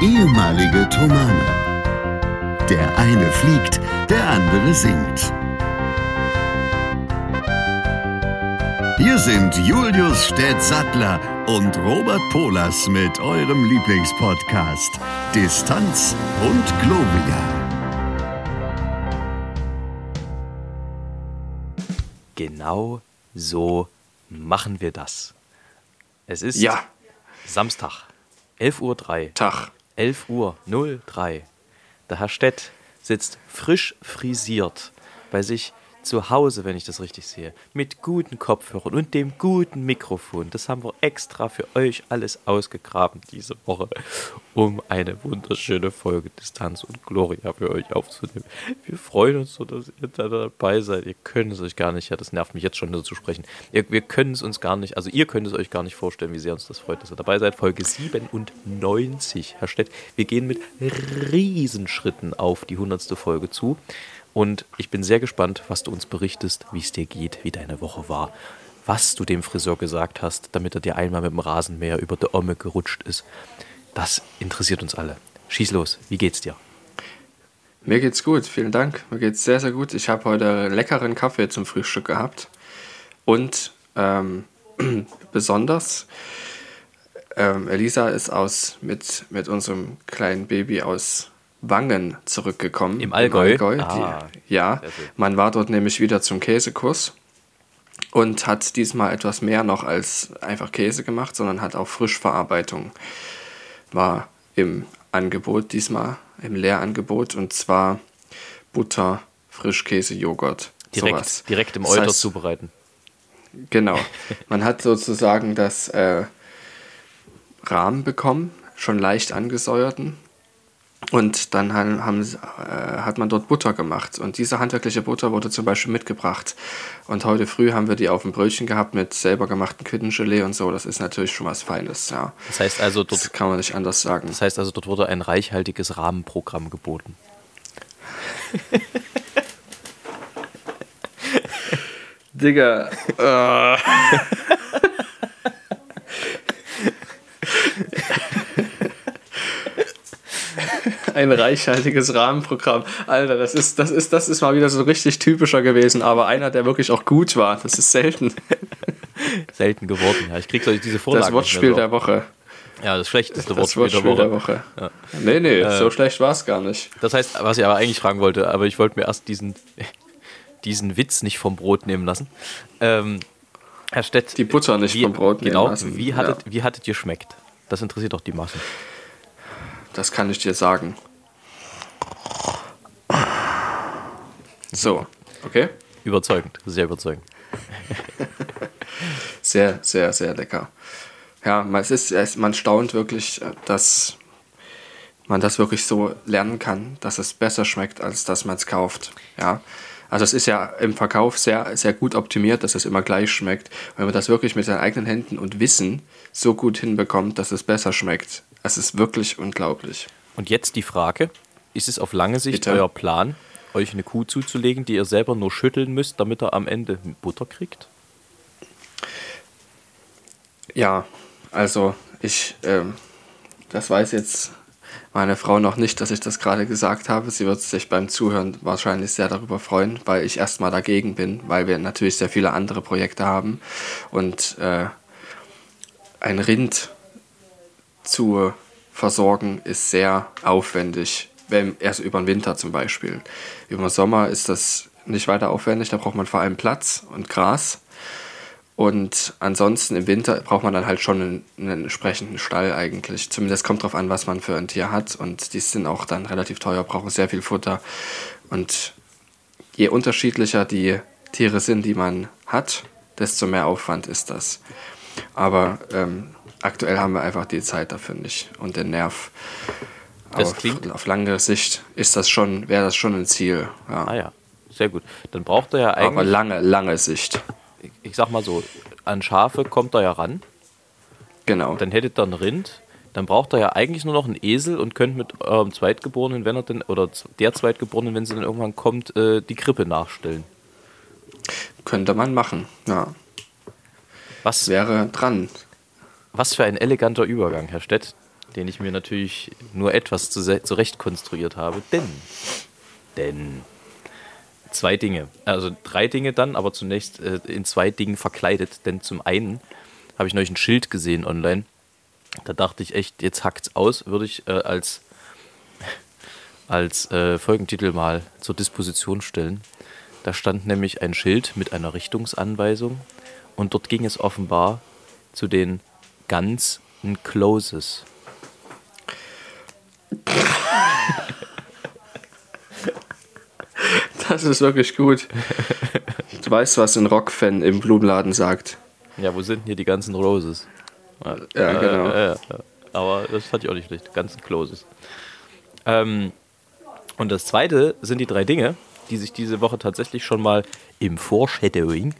ehemalige Tomane. Der eine fliegt, der andere singt. Hier sind Julius Städtsattler und Robert Polas mit eurem Lieblingspodcast Distanz und Globia. Genau so machen wir das. Es ist Ja, Samstag, 11.03 Uhr. Tag. 11 Uhr 03. Der Herr Stett sitzt frisch frisiert bei sich zu Hause, wenn ich das richtig sehe, mit guten Kopfhörern und dem guten Mikrofon. Das haben wir extra für euch alles ausgegraben diese Woche, um eine wunderschöne Folge Distanz und Gloria für euch aufzunehmen. Wir freuen uns so, dass ihr da dabei seid. Ihr könnt es euch gar nicht, ja, das nervt mich jetzt schon so zu sprechen. Ihr, wir können es uns gar nicht, also ihr könnt es euch gar nicht vorstellen, wie sehr uns das freut, dass ihr dabei seid. Folge 97, Herr Stett. Wir gehen mit Riesenschritten auf die 100. Folge zu. Und ich bin sehr gespannt, was du uns berichtest, wie es dir geht, wie deine Woche war, was du dem Friseur gesagt hast, damit er dir einmal mit dem Rasenmäher über der Omme gerutscht ist. Das interessiert uns alle. Schieß los, wie geht's dir? Mir geht's gut, vielen Dank. Mir geht's sehr, sehr gut. Ich habe heute leckeren Kaffee zum Frühstück gehabt. Und ähm, besonders, ähm, Elisa ist aus mit, mit unserem kleinen Baby aus Wangen zurückgekommen. Im Allgäu? Die, Ah, ja, sehr schön. man war dort nämlich wieder zum Käsekurs und hat diesmal etwas mehr noch als einfach Käse gemacht, sondern hat auch Frischverarbeitung war im Angebot diesmal, im Lehrangebot und zwar Butter, Frischkäse, Joghurt. Direkt, sowas. direkt im Das Euter heißt, zubereiten. Genau. Man hat sozusagen das äh, Rahmen bekommen, schon leicht angesäuerten. Und dann haben, haben, äh, hat man dort Butter gemacht. Und diese handwerkliche Butter wurde zum Beispiel mitgebracht. Und heute früh haben wir die auf dem Brötchen gehabt mit selber gemachten Quittengelee und so. Das ist natürlich schon was Feines, ja. Das heißt also, Das dort, kann man nicht anders sagen. das heißt also, dort wurde ein reichhaltiges Rahmenprogramm geboten. Digga. Äh. Ein reichhaltiges Rahmenprogramm. Alter, das ist, das, ist, das ist mal wieder so richtig typischer gewesen, aber einer, der wirklich auch gut war. Das ist selten. Selten geworden. Ja, ich krieg solche diese Vorlagen. Das Wortspiel so der Woche. Ja, das schlechteste Das Wortspiel, Wortspiel der Woche. der Woche. Nee, nee, so schlecht war es gar nicht. Das heißt, was ich aber eigentlich fragen wollte, aber ich wollte mir erst diesen, diesen Witz nicht vom Brot nehmen lassen. Ähm, Herr Stett, Die Butter nicht wie, vom Brot nehmen Genau, lassen. wie hattet, Ja. wie hattet ihr schmeckt? Das interessiert doch die Massen. Das kann ich dir sagen. So, okay? Überzeugend, sehr überzeugend. Sehr, sehr, sehr lecker. Ja, man, es ist, es, man staunt wirklich, äh, dass man das wirklich so lernen kann, dass es besser schmeckt, als dass man es kauft. Ja. Also es ist ja im Verkauf sehr, sehr gut optimiert, dass es immer gleich schmeckt. Wenn man das wirklich mit seinen eigenen Händen und Wissen so gut hinbekommt, dass es besser schmeckt, es ist wirklich unglaublich. Und jetzt die Frage: Ist es auf lange Sicht Bitte? euer Plan, euch eine Kuh zuzulegen, die ihr selber nur schütteln müsst, damit er am Ende Butter kriegt? Ja, also ich, ähm, das weiß jetzt meine Frau noch nicht, dass ich das gerade gesagt habe. Sie wird sich beim Zuhören wahrscheinlich sehr darüber freuen, weil ich erstmal dagegen bin, weil wir natürlich sehr viele andere Projekte haben. Und äh, ein Rind zu versorgen ist sehr aufwendig, wenn, erst über den Winter zum Beispiel. Über den Sommer ist das nicht weiter aufwendig, da braucht man vor allem Platz und Gras. Und ansonsten im Winter braucht man dann halt schon einen, einen entsprechenden Stall eigentlich. Zumindest kommt drauf an, was man für ein Tier hat. Und die sind auch dann relativ teuer, brauchen sehr viel Futter. Und je unterschiedlicher die Tiere sind, die man hat, desto mehr Aufwand ist das. Aber ähm, aktuell haben wir einfach die Zeit dafür nicht und den Nerv. Das auf, klingt- auf lange Sicht ist das schon, wäre das schon ein Ziel. Ja. Ah ja, sehr gut. Dann braucht er ja Aber eigentlich, lange, lange Sicht. ich sag mal so, an Schafe kommt er ja ran. Genau. Dann hättet ihr ein Rind. Dann braucht er ja eigentlich nur noch einen Esel und könnt mit eurem Zweitgeborenen, wenn er denn, oder der Zweitgeborenen, wenn sie dann irgendwann kommt, äh, die Krippe nachstellen. Könnte man machen. Ja. Was, Wäre dran. was für ein eleganter Übergang, Herr Stett. Den ich mir natürlich nur etwas zurecht konstruiert habe. Denn, denn zwei Dinge, also drei Dinge dann, aber zunächst äh, in zwei Dingen verkleidet. Denn zum einen habe ich neulich ein Schild gesehen online. Da dachte ich echt, jetzt hackt's aus, würde ich äh, als, als äh, Folgentitel mal zur Disposition stellen. Da stand nämlich ein Schild mit einer Richtungsanweisung und dort ging es offenbar zu den ganzen Closes. Das ist wirklich gut. Du weißt, was ein Rockfan im Blumenladen sagt. Ja, wo sind hier die ganzen Roses? Ja, äh, genau. Äh, äh, aber das fand ich auch nicht schlecht. Ganzen Closes. Ähm, und das zweite sind die drei Dinge, die sich diese Woche tatsächlich schon mal im Foreshadowing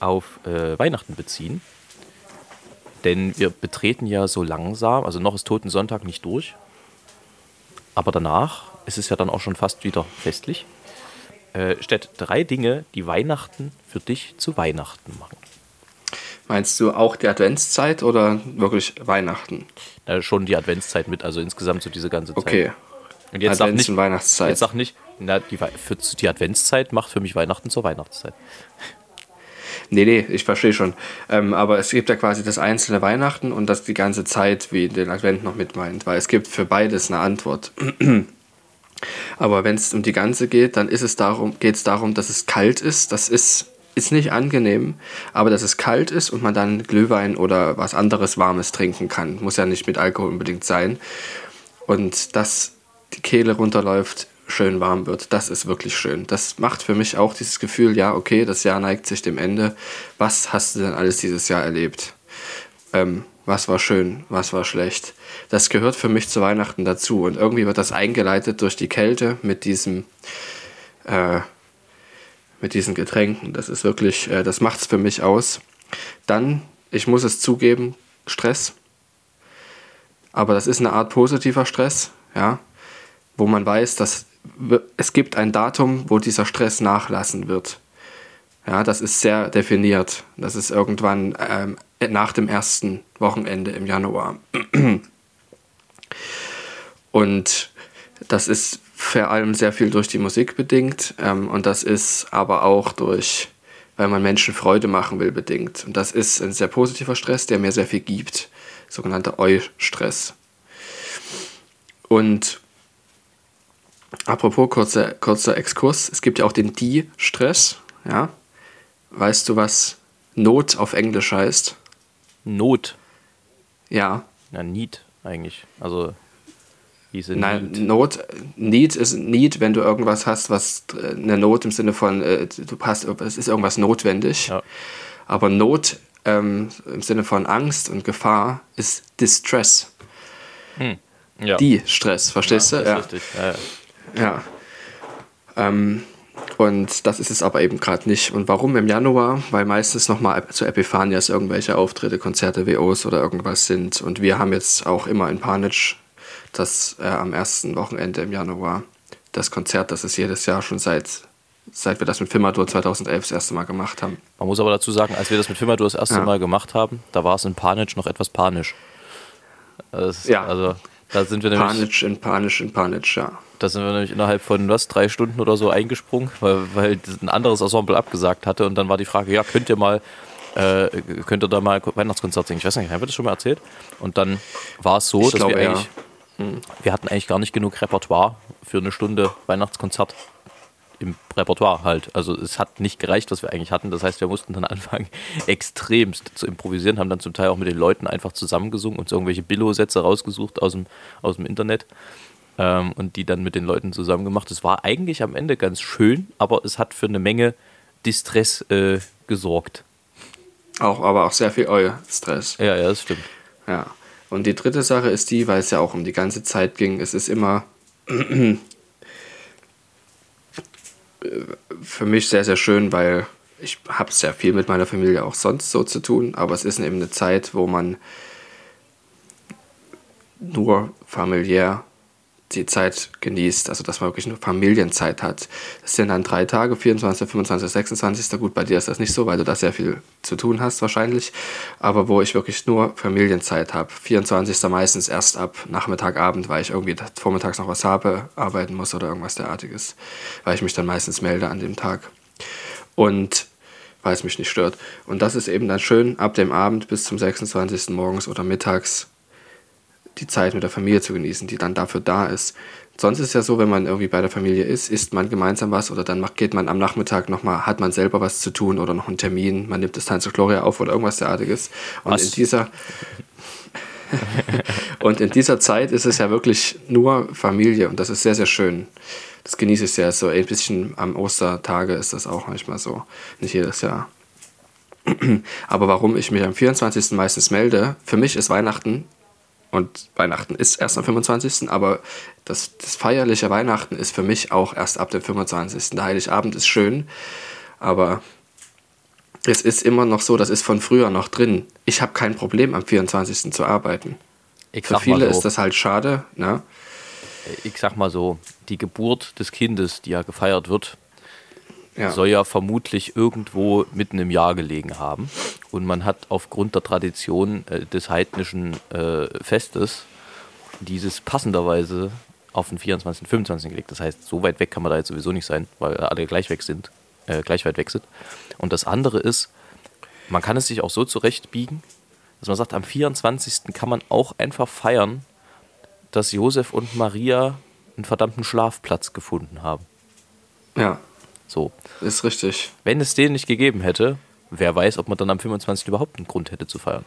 auf äh, Weihnachten beziehen. Denn wir betreten ja so langsam, also noch ist Toten Sonntag nicht durch, aber danach ist es ja dann auch schon fast wieder festlich. Äh, steht drei Dinge, die Weihnachten für dich zu Weihnachten machen. Meinst du auch die Adventszeit oder wirklich Weihnachten? Ja, schon die Adventszeit mit, also insgesamt so diese ganze Zeit. Okay. Und jetzt Advents- sag nicht, und Weihnachtszeit. Jetzt sag nicht, na, die, für, die Adventszeit macht für mich Weihnachten zur Weihnachtszeit. Nee, nee, ich verstehe schon. Ähm, aber es gibt ja quasi das einzelne Weihnachten und das die ganze Zeit, wie den Advent noch mit meint, weil es gibt für beides eine Antwort. aber wenn es um die ganze geht, dann ist es darum, geht es darum, dass es kalt ist. Das ist, ist nicht angenehm, aber dass es kalt ist und man dann Glühwein oder was anderes Warmes trinken kann. Muss ja nicht mit Alkohol unbedingt sein. Und dass die Kehle runterläuft, schön warm wird, das ist wirklich schön. Das macht für mich auch dieses Gefühl, ja, okay, das Jahr neigt sich dem Ende. Was hast du denn alles dieses Jahr erlebt? Ähm, was war schön, was war schlecht? Das gehört für mich zu Weihnachten dazu. Und irgendwie wird das eingeleitet durch die Kälte mit diesem, äh, mit diesen Getränken. Das ist wirklich, äh, das macht's für mich aus. Dann, ich muss es zugeben, Stress. Aber das ist eine Art positiver Stress, ja, wo man weiß, dass es gibt ein Datum, wo dieser Stress nachlassen wird. Ja, das ist sehr definiert. Das ist irgendwann ähm, nach dem ersten Wochenende im Januar. Und das ist vor allem sehr viel durch die Musik bedingt ähm, und das ist aber auch durch, weil man Menschen Freude machen will, bedingt. Und das ist ein sehr positiver Stress, der mir sehr viel gibt, sogenannter Eu-Stress. Und apropos kurzer, kurzer Exkurs, es gibt ja auch den Die-Stress, ja. Weißt du, was Not auf Englisch heißt? Not. Ja, Ja, Need eigentlich. Also, diese Nein, Need. Not, Need ist Need, wenn du irgendwas hast, was äh, eine Not im Sinne von, äh, du hast, es ist irgendwas notwendig. Ja. Aber Not ähm, im Sinne von Angst und Gefahr ist Distress. Ja. Die Stress, verstehst ja, du? ist richtig. Ja. Ähm, und das ist es aber eben gerade nicht. Und warum im Januar? Weil meistens nochmal zu Epiphanias irgendwelche Auftritte, Konzerte, WOs oder irgendwas sind. Und wir haben jetzt auch immer in Panitsch das äh, am ersten Wochenende im Januar das Konzert, das ist jedes Jahr schon seit, seit wir das mit Filmadur 2011 das erste Mal gemacht haben. Man muss aber dazu sagen, als wir das mit Firmadur das erste Ja. Mal gemacht haben, da war es in Panisch noch etwas panisch. Das, Ja. Also, da sind wir nämlich, Panitsch in Panitsch in Panitsch, ja. da sind wir nämlich innerhalb von was, drei Stunden oder so eingesprungen, weil, weil ein anderes Ensemble abgesagt hatte und dann war die Frage, ja, könnt ihr mal, äh, könnt ihr da mal Weihnachtskonzert singen? Ich weiß nicht, haben wir das schon mal erzählt? Und dann war es so, Ich dass glaube, wir ja. eigentlich, wir hatten eigentlich gar nicht genug Repertoire für eine Stunde Weihnachtskonzert im Repertoire halt. Also es hat nicht gereicht, was wir eigentlich hatten. Das heißt, wir mussten dann anfangen, extremst zu improvisieren, haben dann zum Teil auch mit den Leuten einfach zusammengesungen und irgendwelche Billo-Sätze rausgesucht aus dem, aus dem Internet ähm, und die dann mit den Leuten zusammen gemacht. Es war eigentlich am Ende ganz schön, aber es hat für eine Menge Distress äh, gesorgt. Auch, aber auch sehr viel Eu-Stress. Ja, ja, das stimmt. Ja. Und die dritte Sache ist die, weil es ja auch um die ganze Zeit ging, es ist immer für mich sehr, sehr schön, weil ich habe sehr viel mit meiner Familie auch sonst so zu tun, aber es ist eben eine Zeit, wo man nur familiär die Zeit genießt, also dass man wirklich nur Familienzeit hat. Das sind dann drei Tage, 24., 25., 26. Gut, bei dir ist das nicht so, weil du da sehr viel zu tun hast wahrscheinlich, aber wo ich wirklich nur Familienzeit habe. 24. meistens erst ab Nachmittag, Abend, weil ich irgendwie vormittags noch was habe, arbeiten muss oder irgendwas derartiges, weil ich mich dann meistens melde an dem Tag. Und weil es mich nicht stört. Und das ist eben dann schön, ab dem Abend bis zum 26. morgens oder mittags die Zeit mit der Familie zu genießen, die dann dafür da ist. Sonst ist es ja so, wenn man irgendwie bei der Familie ist, isst man gemeinsam was oder dann geht man am Nachmittag nochmal, hat man selber was zu tun oder noch einen Termin, man nimmt das Tanz Gloria auf oder irgendwas derartiges. Und was? in dieser und in dieser Zeit ist es ja wirklich nur Familie und das ist sehr, sehr schön. Das genieße ich sehr. So ein bisschen am Ostertage ist das auch manchmal so. Nicht jedes Jahr. Aber warum ich mich am 24. meistens melde, für mich ist Weihnachten und Weihnachten ist erst am 25., aber das, das feierliche Weihnachten ist für mich auch erst ab dem 25. Der Heiligabend ist schön, aber es ist immer noch so, das ist von früher noch drin. Ich habe kein Problem, am 24. zu arbeiten. Ich für viele so, ist das halt schade. Ne? Ich sag mal so, die Geburt des Kindes, die ja gefeiert wird, ja. soll ja vermutlich irgendwo mitten im Jahr gelegen haben. Und man hat aufgrund der Tradition äh, des heidnischen äh, Festes dieses passenderweise auf den 24. und 25. gelegt. Das heißt, so weit weg kann man da jetzt sowieso nicht sein, weil alle gleich weg sind, äh, gleich weit weg sind. Und das andere ist, man kann es sich auch so zurechtbiegen, dass man sagt, am 24. kann man auch einfach feiern, dass Josef und Maria einen verdammten Schlafplatz gefunden haben. Ja. So. Ist richtig. Wenn es den nicht gegeben hätte, wer weiß, ob man dann am 25. überhaupt einen Grund hätte zu feiern.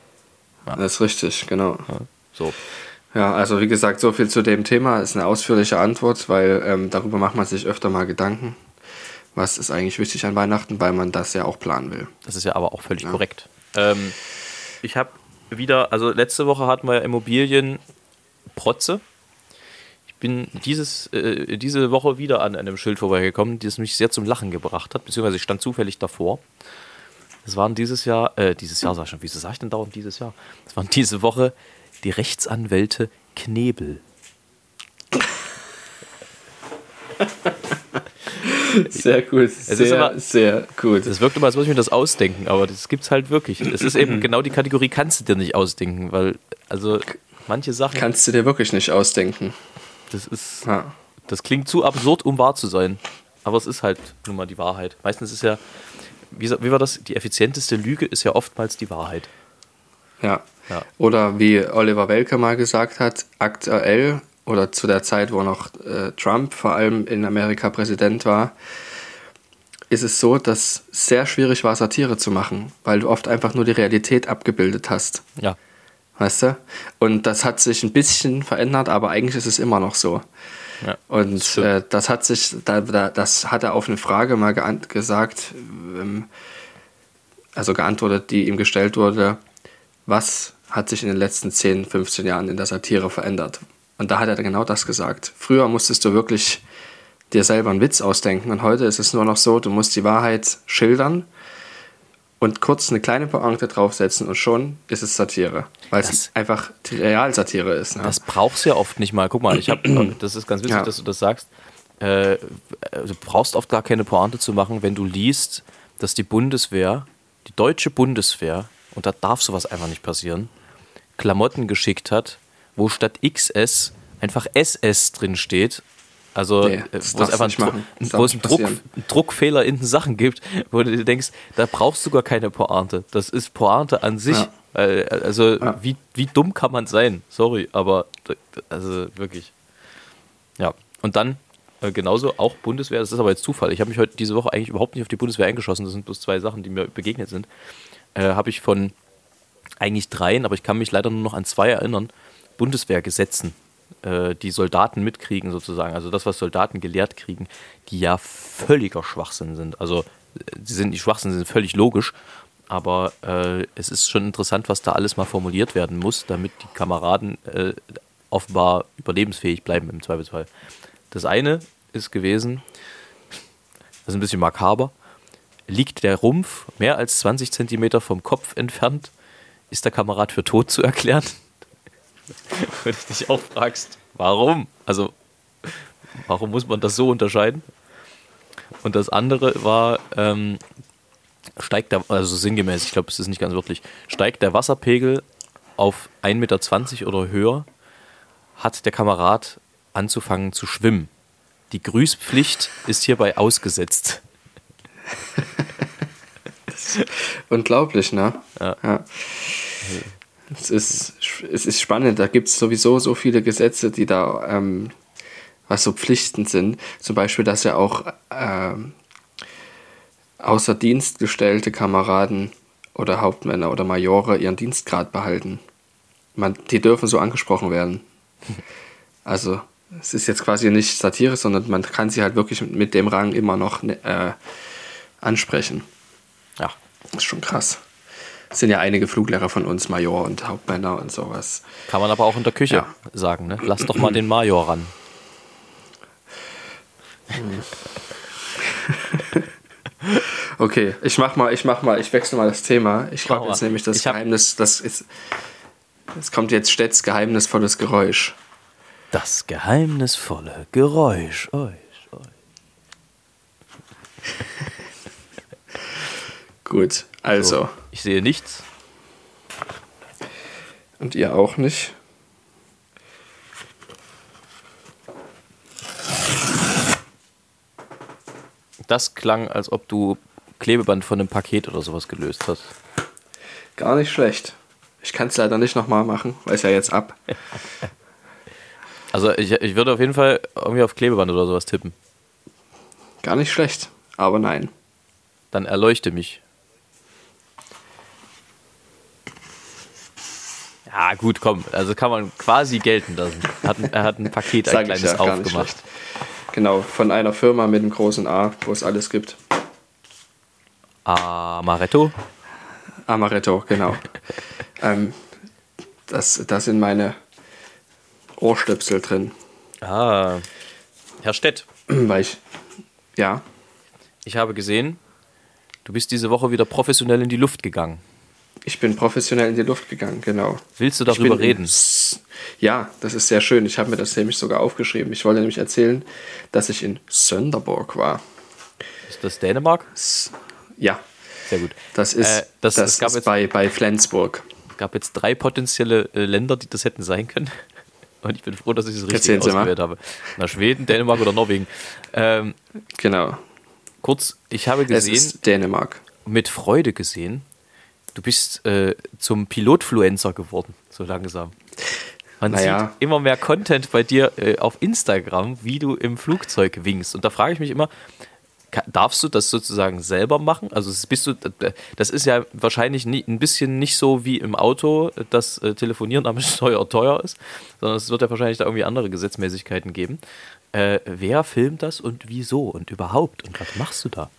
Ja. Das ist richtig, genau. Ja, so. Ja, also wie gesagt, so viel zu dem Thema ist eine ausführliche Antwort, weil ähm, darüber macht man sich öfter mal Gedanken. Was ist eigentlich wichtig an Weihnachten, weil man das ja auch planen will. Das ist ja aber auch völlig ja. korrekt. Ähm, ich habe wieder, also letzte Woche hatten wir ja Immobilien Protze bin dieses, äh, diese Woche wieder an einem Schild vorbeigekommen, das mich sehr zum Lachen gebracht hat, beziehungsweise ich stand zufällig davor. Das waren dieses Jahr, äh, dieses Jahr sag ich schon, wieso sag ich denn dauernd dieses Jahr? Das waren diese Woche die Rechtsanwälte Knebel. Sehr gut, es sehr, aber, sehr gut. Es wirkt immer, als würde ich mir das ausdenken, aber das gibt es halt wirklich. Es ist eben genau die Kategorie, kannst du dir nicht ausdenken, weil, also manche Sachen. Kannst du dir wirklich nicht ausdenken. Das ist. Ja. Das klingt zu absurd, um wahr zu sein. Aber es ist halt nun mal die Wahrheit. Meistens ist ja, wie, wie war das? Die effizienteste Lüge ist ja oftmals die Wahrheit. Ja. ja. Oder wie Oliver Welke mal gesagt hat, aktuell oder zu der Zeit, wo noch äh, Trump vor allem in Amerika Präsident war, ist es so, dass sehr schwierig war, Satire zu machen, weil du oft einfach nur die Realität abgebildet hast. Ja. Weißt du? Und das hat sich ein bisschen verändert, aber eigentlich ist es immer noch so. Ja, und äh, das hat sich, da, da, das hat er auf eine Frage mal gesagt, ähm, also geantwortet, die ihm gestellt wurde, was hat sich in den letzten 10, 15 Jahren in der Satire verändert? Und da hat er genau das gesagt. Früher musstest du wirklich dir selber einen Witz ausdenken und heute ist es nur noch so, du musst die Wahrheit schildern und kurz eine kleine Pointe draufsetzen und schon ist es Satire. Weil es einfach Realsatire ist. Ne? Das brauchst du ja oft nicht mal. Guck mal, ich habe, das ist ganz wichtig, ja. dass du das sagst. Äh, du brauchst oft gar keine Pointe zu machen, wenn du liest, dass die Bundeswehr, die deutsche Bundeswehr, und da darf sowas einfach nicht passieren, Klamotten geschickt hat, wo statt XS einfach SS drin steht also, nee, äh, wo es einfach einen, wo es einen, Druck, Druckfehler in den Sachen gibt, wo du denkst, da brauchst du gar keine Pointe. Das ist Pointe an sich. Ja. Also, ja. wie, wie dumm kann man sein? Sorry, aber also wirklich. Ja, und dann äh, genauso auch Bundeswehr, das ist aber jetzt Zufall. Ich habe mich heute diese Woche eigentlich überhaupt nicht auf die Bundeswehr eingeschossen. Das sind bloß zwei Sachen, die mir begegnet sind. Äh, habe ich von eigentlich dreien, aber ich kann mich leider nur noch an zwei erinnern, Bundeswehrgesetzen äh, die Soldaten mitkriegen, sozusagen, also das, was Soldaten gelehrt kriegen, die ja völliger Schwachsinn sind. Also, sie sind nicht Schwachsinn, sind völlig logisch, aber äh, es ist schon interessant, was da alles mal formuliert werden muss, damit die Kameraden äh, offenbar überlebensfähig bleiben im Zweifelsfall. Das eine ist gewesen, das ist ein bisschen makaber, liegt der Rumpf mehr als 20 Zentimeter vom Kopf entfernt, ist der Kamerad für tot zu erklären. Wenn du dich auch fragst, warum? Also, Warum muss man das so unterscheiden? Und das andere war, ähm, steigt der, also sinngemäß, ich glaube, es ist nicht ganz wörtlich, steigt der Wasserpegel auf 1,20 Meter oder höher, hat der Kamerad anzufangen zu schwimmen. Die Grüßpflicht ist hierbei ausgesetzt. Unglaublich, ne? Ja. ja. Es, ist, es ist spannend, da gibt es sowieso so viele Gesetze, die da, ähm, was so Pflichten sind. Zum Beispiel, dass ja auch ähm, außer Dienst gestellte Kameraden oder Hauptmänner oder Majore ihren Dienstgrad behalten. Man, die dürfen so angesprochen werden. Also es ist jetzt quasi nicht Satire, sondern man kann sie halt wirklich mit dem Rang immer noch äh, ansprechen. Ja. Das ist schon krass. Es sind ja einige Fluglehrer von uns, Major und Hauptmänner und sowas. Kann man aber auch in der Küche Ja. sagen, ne? Lass doch mal den Major ran. Okay, ich mach mal, ich mach mal, ich wechsle mal das Thema. Ich habe jetzt nämlich das Geheimnis, das ist. Es kommt jetzt Stets geheimnisvolles Geräusch. Das geheimnisvolle Geräusch. Euch, euch. Gut, also. Ich sehe nichts. Und ihr auch nicht. Das klang, als ob du Klebeband von einem Paket oder sowas gelöst hast. Gar nicht schlecht. Ich kann es leider nicht nochmal machen, weil es ja jetzt ab. Also ich, ich würde auf jeden Fall irgendwie auf Klebeband oder sowas tippen. Gar nicht schlecht. Aber nein. Dann erleuchte mich. Ja, gut, komm. Also kann man quasi gelten lassen. Hat, er hat ein Paket, ein kleines ja, aufgemacht. Genau, von einer Firma mit einem großen A, wo es alles gibt. Amaretto. Amaretto, genau. ähm, das, da sind meine Ohrstöpsel drin. Ah. Herr Stett, Weil ich. Ja, ich habe gesehen, du bist diese Woche wieder professionell in die Luft gegangen. Ich bin professionell in die Luft gegangen, genau. Willst du darüber bin reden? Ja, das ist sehr schön. Ich habe mir das nämlich sogar aufgeschrieben. Ich wollte nämlich erzählen, dass ich in Sönderborg war. Ist das Dänemark? Ja, Sehr gut. das ist, Äh, das- das es gab ist jetzt- bei, bei Flensburg. Es gab jetzt drei potenzielle äh, Länder, die das hätten sein können. Und ich bin froh, dass ich es richtig Erzählen ausgewählt habe. Na, Schweden, Dänemark oder Norwegen. Ähm, Genau, kurz, ich habe es gesehen, ist Dänemark. mit Freude gesehen, du bist äh, zum Pilotfluencer geworden, so langsam. Man Naja. sieht immer mehr Content bei dir äh, auf Instagram, wie du im Flugzeug winkst. Und da frage ich mich immer, darfst du das sozusagen selber machen? Also bist du, das ist ja wahrscheinlich nie, ein bisschen nicht so wie im Auto, dass äh, Telefonieren am Steuer teuer ist, sondern es wird ja wahrscheinlich da irgendwie andere Gesetzmäßigkeiten geben. Äh, wer filmt das und wieso und überhaupt? Und was machst du da?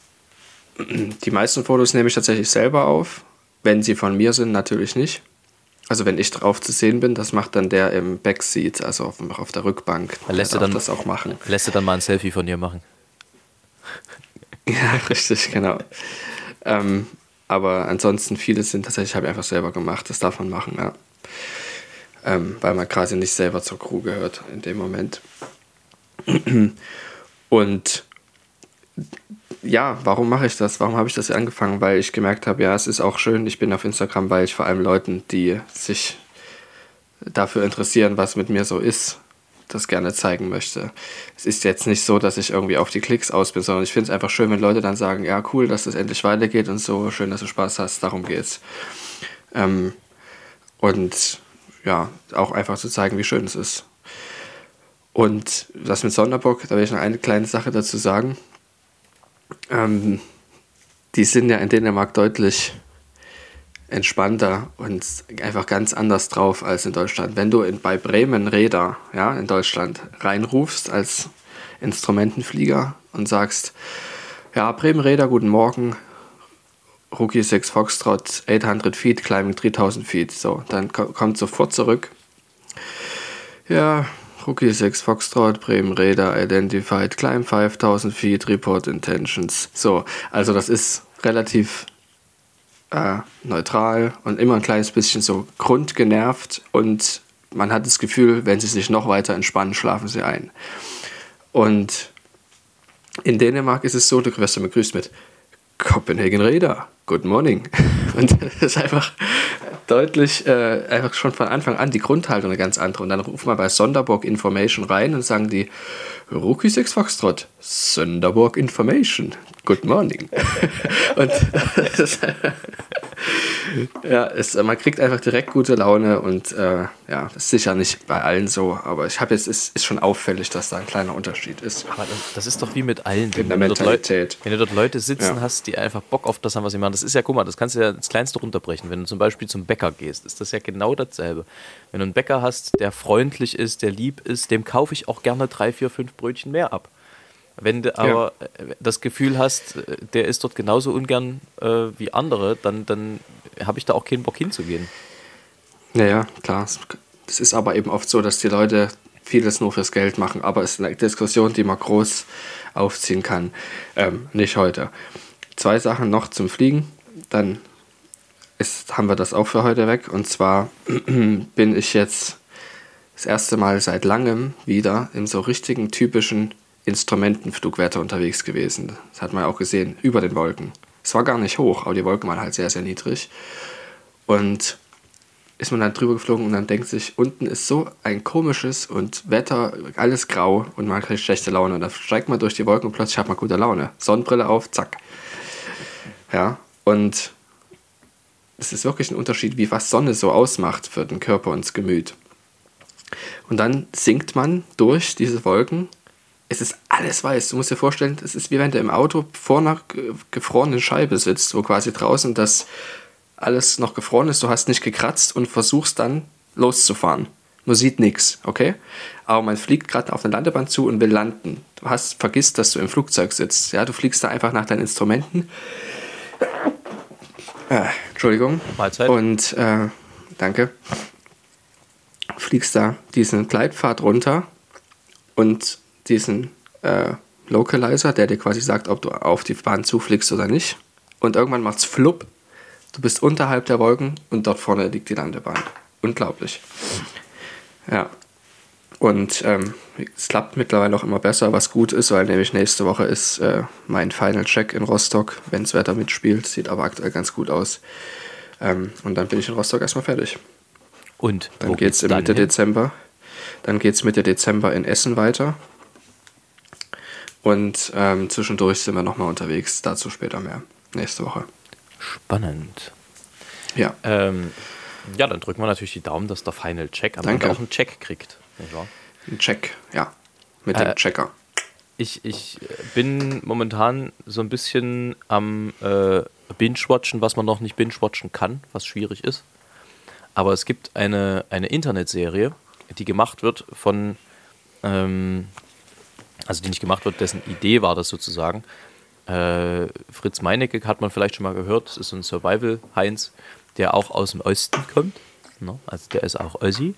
Die meisten Fotos nehme ich tatsächlich selber auf. Wenn sie von mir sind, natürlich nicht. Also wenn ich drauf zu sehen bin, das macht dann der im Backseat, also auf, auf der Rückbank. Er lässt darf dann- das auch machen. Lässt du dann mal ein Selfie von dir machen? Ja, richtig, genau. Ähm, aber ansonsten, viele sind tatsächlich, habe ich einfach selber gemacht. Das darf man machen, ja. Ähm, weil man quasi nicht selber zur Crew gehört in dem Moment. Und ja, warum mache ich das? Warum habe ich das angefangen? Weil ich gemerkt habe, ja, es ist auch schön. Ich bin auf Instagram, weil ich vor allem Leuten, die sich dafür interessieren, was mit mir so ist, das gerne zeigen möchte. Es ist jetzt nicht so, dass ich irgendwie auf die Klicks aus bin, sondern ich finde es einfach schön, wenn Leute dann sagen, ja, cool, dass das endlich weitergeht und so, schön, dass du Spaß hast, darum geht's. Ähm, und ja, auch einfach zu zeigen, wie schön es ist. Und das mit Sonderbock, da will ich noch eine kleine Sache dazu sagen. Ähm, die sind ja in Dänemark deutlich entspannter und einfach ganz anders drauf als in Deutschland. Wenn du in, bei Bremen Räder ja, in Deutschland reinrufst als Instrumentenflieger und sagst, ja, Bremen Räder, guten Morgen, Rookie 6 Foxtrot, 800 Feet, Climbing 3000 Feet. So, dann ko kommt sofort zurück. Ja, Rookie 6 Foxtrot, Bremen Räder, Identified, Climb 5000 Feet, Report Intentions. So, also das ist relativ äh, neutral und immer ein kleines bisschen so grundgenervt und man hat das Gefühl, wenn sie sich noch weiter entspannen, schlafen sie ein. Und in Dänemark ist es so, du wirst dann begrüßt mit Copenhagen Radar, good morning. Und das ist einfach deutlich, äh, einfach schon von Anfang an die Grundhaltung eine ganz andere. Und dann ruft man bei Sonderburg Information rein und sagen die, Rookie 6 Foxtrot, Sonderburg Information, good morning. und das, ja, es, man kriegt einfach direkt gute Laune und äh, ja, das ist sicher nicht bei allen so, aber ich habe jetzt, es ist schon auffällig, dass da ein kleiner Unterschied ist. Aber das, ist doch wie mit allen In der Wenn du, dort Leute, Mentalität. wenn du dort Leute sitzen Ja. hast, die einfach Bock auf das haben, was sie machen, das ist ja, guck mal, das kannst du ja ins Kleinste runterbrechen. Wenn du zum Beispiel zum Bäcker gehst, ist das ja genau dasselbe. Wenn du einen Bäcker hast, der freundlich ist, der lieb ist, dem kaufe ich auch gerne drei, vier, fünf Brötchen mehr ab. Wenn du aber äh, das Gefühl hast, äh, der ist dort genauso ungern äh, wie andere, dann, dann habe ich da auch keinen Bock hinzugehen. Ja, ja, klar. Es ist aber eben oft so, dass die Leute vieles nur fürs Geld machen, aber es ist eine Diskussion, die man groß aufziehen kann. Ähm, nicht heute. Zwei Sachen noch zum Fliegen, dann ist, haben wir das auch für heute weg. Und zwar bin ich jetzt das erste Mal seit langem wieder im so richtigen typischen Instrumentenflugwetter unterwegs gewesen. Das hat man ja auch gesehen, über den Wolken. Es war gar nicht hoch, aber die Wolken waren halt sehr, sehr niedrig. Und ist man dann drüber geflogen und dann denkt sich, unten ist so ein komisches und Wetter, alles grau und man kriegt schlechte Laune. Und dann steigt man durch die Wolken und plötzlich hat man gute Laune. Sonnenbrille auf, zack. Ja, und es ist wirklich ein Unterschied, wie was Sonne so ausmacht für den Körper und das Gemüt. Und dann sinkt man durch diese Wolken. Es ist alles weiß. Du musst dir vorstellen, es ist wie wenn du im Auto vor einer ge- gefrorenen Scheibe sitzt, wo quasi draußen das alles noch gefroren ist, du hast nicht gekratzt und versuchst dann loszufahren. Man sieht nichts, okay? Aber man fliegt gerade auf eine Landebahn zu und will landen. Du hast vergisst, dass du im Flugzeug sitzt. Ja, du fliegst da einfach nach deinen Instrumenten. Äh, Entschuldigung. Mahlzeit. Und äh, danke. Fliegst da diesen Gleitpfad runter und diesen äh, Localizer, der dir quasi sagt, ob du auf die Bahn zufliegst oder nicht. Und irgendwann macht's flupp. Du bist unterhalb der Wolken und dort vorne liegt die Landebahn. Unglaublich. Ja. Und ähm, es klappt mittlerweile auch immer besser, was gut ist, weil nämlich nächste Woche ist äh, mein Final Check in Rostock, wenn das Wetter mitspielt. Sieht aber aktuell ganz gut aus. Ähm, und dann bin ich in Rostock erstmal fertig. Und Dann geht es geht's Mitte hin? Dezember. Dann geht es Mitte Dezember in Essen weiter. Und ähm, zwischendurch sind wir nochmal unterwegs. Dazu später mehr. Nächste Woche. Spannend. Ja. Ähm, ja, dann drücken wir natürlich die Daumen, dass der Final Check am Danke. Ende auch einen Check kriegt. Nicht wahr? Ein Check. Ja. Mit Äh, dem Checker. Ich, ich bin momentan so ein bisschen am äh, Binge-Watchen, was man noch nicht Binge-Watchen kann, was schwierig ist. Aber es gibt eine, eine Internetserie, die gemacht wird von, ähm, also die nicht gemacht wird, dessen Idee war das sozusagen. Äh, Fritz Meinecke hat man vielleicht schon mal gehört, das ist ein Survival-Heinz, der auch aus dem Osten kommt. Ne? Also der ist auch Ossi.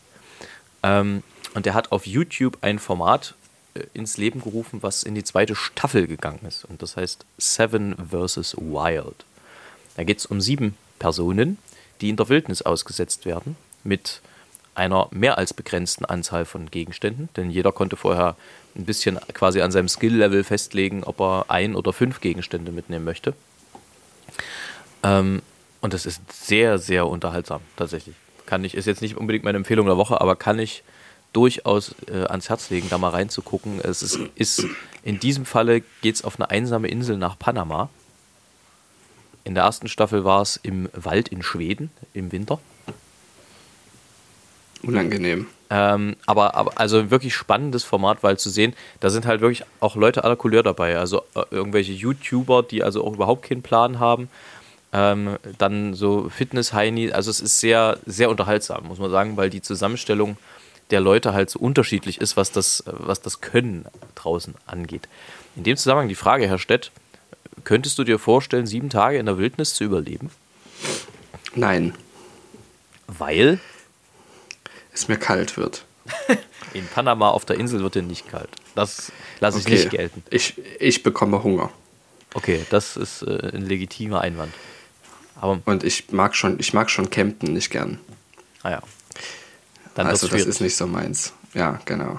Ähm, und der hat auf YouTube ein Format äh, ins Leben gerufen, was in die zweite Staffel gegangen ist. Und das heißt Seven vs. Wild. Da geht es um sieben Personen, die in der Wildnis ausgesetzt werden, mit einer mehr als begrenzten Anzahl von Gegenständen. Denn jeder konnte vorher ein bisschen quasi an seinem Skill-Level festlegen, ob er ein oder fünf Gegenstände mitnehmen möchte. Ähm, und das ist sehr, sehr unterhaltsam, tatsächlich. Kann ich, ist jetzt nicht unbedingt meine Empfehlung der Woche, aber kann ich durchaus äh, ans Herz legen, da mal reinzugucken. Es ist, ist in diesem Falle geht es auf eine einsame Insel nach Panama. In der ersten Staffel war es im Wald in Schweden im Winter. Unangenehm. Ähm, aber, aber also wirklich spannendes Format, weil zu sehen, da sind halt wirklich auch Leute aller Couleur dabei. Also äh, irgendwelche YouTuber, die also auch überhaupt keinen Plan haben. Ähm, dann so Fitness-Heini. Also es ist sehr, sehr unterhaltsam, muss man sagen, weil die Zusammenstellung der Leute halt so unterschiedlich ist, was das, was das Können draußen angeht. In dem Zusammenhang die Frage, Herr Stett, könntest du dir vorstellen, sieben Tage in der Wildnis zu überleben? Nein. Weil Es mir kalt wird. in Panama auf der Insel wird dir nicht kalt. Das lasse ich Okay. nicht gelten. Ich, ich bekomme Hunger. Okay, das ist äh, ein legitimer Einwand. Aber, Und ich mag schon, ich mag schon campen nicht gern. naja. Dann also das ist nicht so meins. Ja, genau.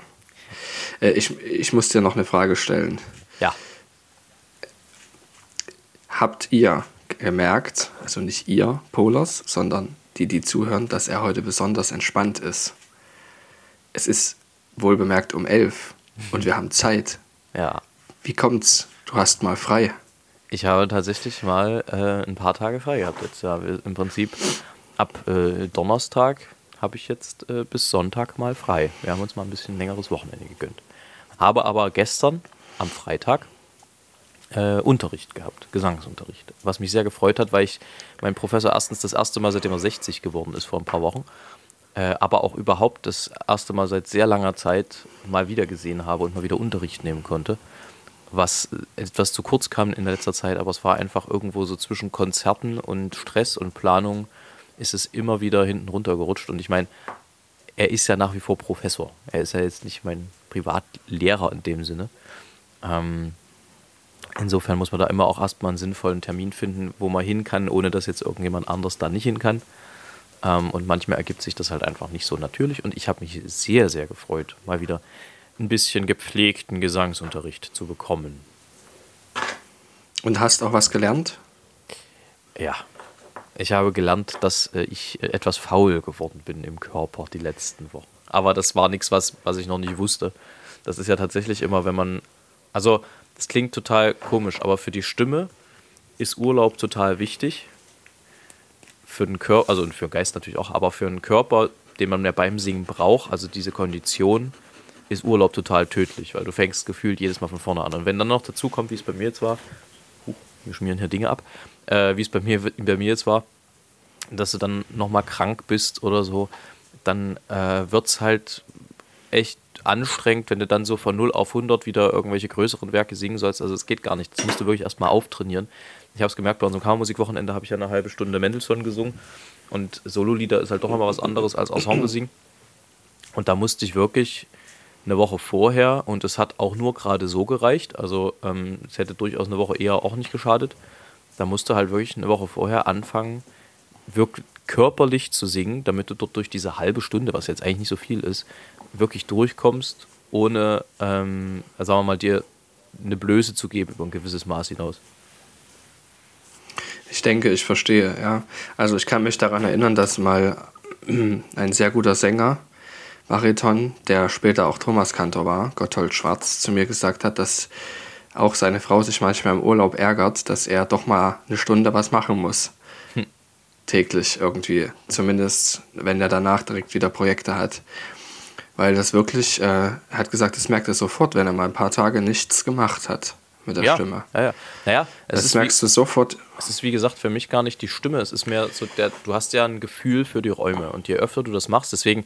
Äh, ich, ich muss dir noch eine Frage stellen. Ja. Habt ihr gemerkt, also nicht ihr, Polas, sondern die, die zuhören, dass er heute besonders entspannt ist? Es ist wohl bemerkt um elf und wir haben Zeit. Ja. Wie kommt's? Du hast mal frei. Ich habe tatsächlich mal äh, ein paar Tage frei gehabt jetzt. Ja, im Prinzip ab äh, Donnerstag habe ich jetzt äh, bis Sonntag mal frei. Wir haben uns mal ein bisschen längeres Wochenende gegönnt. Habe aber gestern am Freitag äh, Unterricht gehabt, Gesangsunterricht. Was mich sehr gefreut hat, weil ich meinen Professor erstens das erste Mal, seitdem er 60 geworden ist, vor ein paar Wochen, äh, aber auch überhaupt das erste Mal seit sehr langer Zeit mal wieder gesehen habe und mal wieder Unterricht nehmen konnte. Was etwas zu kurz kam in letzter Zeit, aber es war einfach irgendwo so zwischen Konzerten und Stress und Planung ist es immer wieder hinten runtergerutscht. Und ich meine, er ist ja nach wie vor Professor. Er ist ja jetzt nicht mein Privatlehrer in dem Sinne. Ähm, insofern muss man da immer auch erstmal einen sinnvollen Termin finden, wo man hin kann, ohne dass jetzt irgendjemand anders da nicht hin kann. Ähm, und manchmal ergibt sich das halt einfach nicht so natürlich. Und ich habe mich sehr, sehr gefreut, mal wieder ein bisschen gepflegten Gesangsunterricht zu bekommen. Und hast auch was gelernt? Ja, ich habe gelernt, dass äh, ich etwas faul geworden bin im Körper die letzten Wochen. Aber das war nichts, was, was ich noch nicht wusste. Das ist ja tatsächlich immer, wenn man. Also, das klingt total komisch, aber für die Stimme ist Urlaub total wichtig. Für den Körper, also für den Geist natürlich auch, aber für den Körper, den man ja beim Singen braucht, also diese Kondition, ist Urlaub total tödlich, weil du fängst gefühlt jedes Mal von vorne an. Und wenn dann noch dazu kommt, wie es bei mir jetzt war, uh, wir schmieren hier Dinge ab, äh, wie es bei mir, bei mir jetzt war, dass du dann nochmal krank bist oder so, dann äh, wird es halt echt anstrengend, wenn du dann so von 0 auf 100 wieder irgendwelche größeren Werke singen sollst. Also es geht gar nicht. Das musst du wirklich erstmal auftrainieren. Ich habe es gemerkt, bei unserem Kammermusikwochenende habe ich ja eine halbe Stunde Mendelssohn gesungen. Und Sololieder ist halt doch immer was anderes als Ensemble singen. Und da musste ich wirklich eine Woche vorher, und es hat auch nur gerade so gereicht, also ähm, es hätte durchaus eine Woche eher auch nicht geschadet, da musst du halt wirklich eine Woche vorher anfangen, wirklich körperlich zu singen, damit du dort durch diese halbe Stunde, was jetzt eigentlich nicht so viel ist, wirklich durchkommst, ohne, ähm, sagen wir mal, dir eine Blöße zu geben über ein gewisses Maß hinaus. Ich denke, ich verstehe, ja. Also ich kann mich daran erinnern, dass mal ein sehr guter Sänger, Bariton, der später auch Thomas Kantor war, Gotthold Schwarz, zu mir gesagt hat, dass auch seine Frau sich manchmal im Urlaub ärgert, dass er doch mal eine Stunde was machen muss. Hm. Täglich irgendwie. Zumindest, wenn er danach direkt wieder Projekte hat. Weil das wirklich, äh, er hat gesagt, das merkt er sofort, wenn er mal ein paar Tage nichts gemacht hat mit der ja, Stimme. Ja, ja. Naja, es das merkst wie, du sofort. Es ist wie gesagt für mich gar nicht die Stimme, es ist mehr so der, du hast ja ein Gefühl für die Räume und je öfter du das machst, deswegen,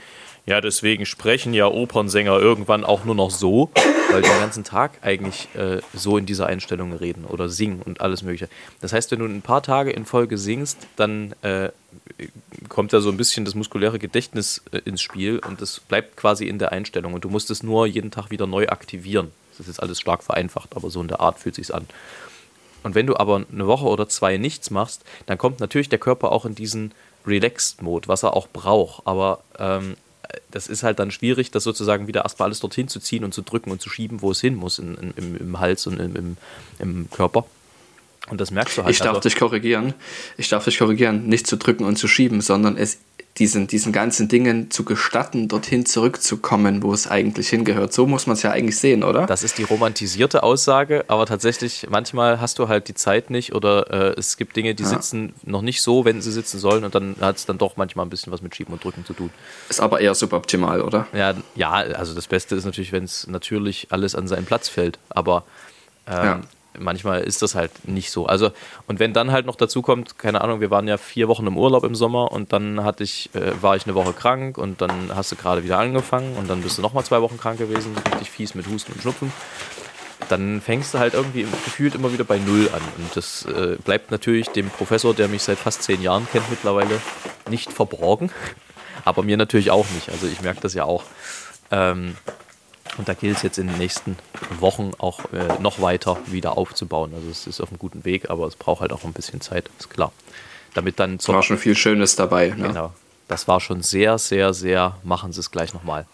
ja, deswegen sprechen ja Opernsänger irgendwann auch nur noch so, weil die den ganzen Tag eigentlich äh, so in dieser Einstellung reden oder singen und alles Mögliche. Das heißt, wenn du ein paar Tage in Folge singst, dann äh, kommt da so ein bisschen das muskuläre Gedächtnis äh, ins Spiel und das bleibt quasi in der Einstellung und du musst es nur jeden Tag wieder neu aktivieren. Das ist jetzt alles stark vereinfacht, aber so in der Art fühlt sich an. Und wenn du aber eine Woche oder zwei nichts machst, dann kommt natürlich der Körper auch in diesen Relaxed-Mode, was er auch braucht. Aber ähm, das ist halt dann schwierig, das sozusagen wieder erstmal alles dorthin zu ziehen und zu drücken und zu schieben, wo es hin muss, in, in, im, im, Hals und im, im, Körper. Und das merkst du halt. Ich darf also, dich korrigieren. Ich darf dich korrigieren, nicht zu drücken und zu schieben, sondern es diesen, diesen ganzen Dingen zu gestatten, dorthin zurückzukommen, wo es eigentlich hingehört. So muss man es ja eigentlich sehen, oder? Das ist die romantisierte Aussage, aber tatsächlich, manchmal hast du halt die Zeit nicht oder äh, es gibt Dinge, die ja. sitzen noch nicht so, wenn sie sitzen sollen und dann hat es dann doch manchmal ein bisschen was mit Schieben und Drücken zu tun. Ist aber eher suboptimal, oder? Ja, ja also das Beste ist natürlich, wenn es natürlich alles an seinen Platz fällt, aber ähm, ja manchmal ist das halt nicht so. Also, und wenn dann halt noch dazu kommt, keine Ahnung, wir waren ja vier Wochen im Urlaub im Sommer und dann hatte ich, äh, war ich eine Woche krank und dann hast du gerade wieder angefangen und dann bist du nochmal zwei Wochen krank gewesen, richtig fies mit Husten und Schnupfen. Dann fängst du halt irgendwie gefühlt immer wieder bei Null an. Und das äh, bleibt natürlich dem Professor, der mich seit fast zehn Jahren kennt mittlerweile, nicht verborgen. Aber mir natürlich auch nicht. Also ich merke das ja auch. Ähm, und da gilt es jetzt in den nächsten Wochen auch äh, noch weiter wieder aufzubauen. Also es ist auf einem guten Weg, aber es braucht halt auch ein bisschen Zeit, ist klar. Damit dann zum War schon viel Schönes dabei. Ne? Genau. Das war schon sehr, sehr, sehr, machen Sie es gleich nochmal.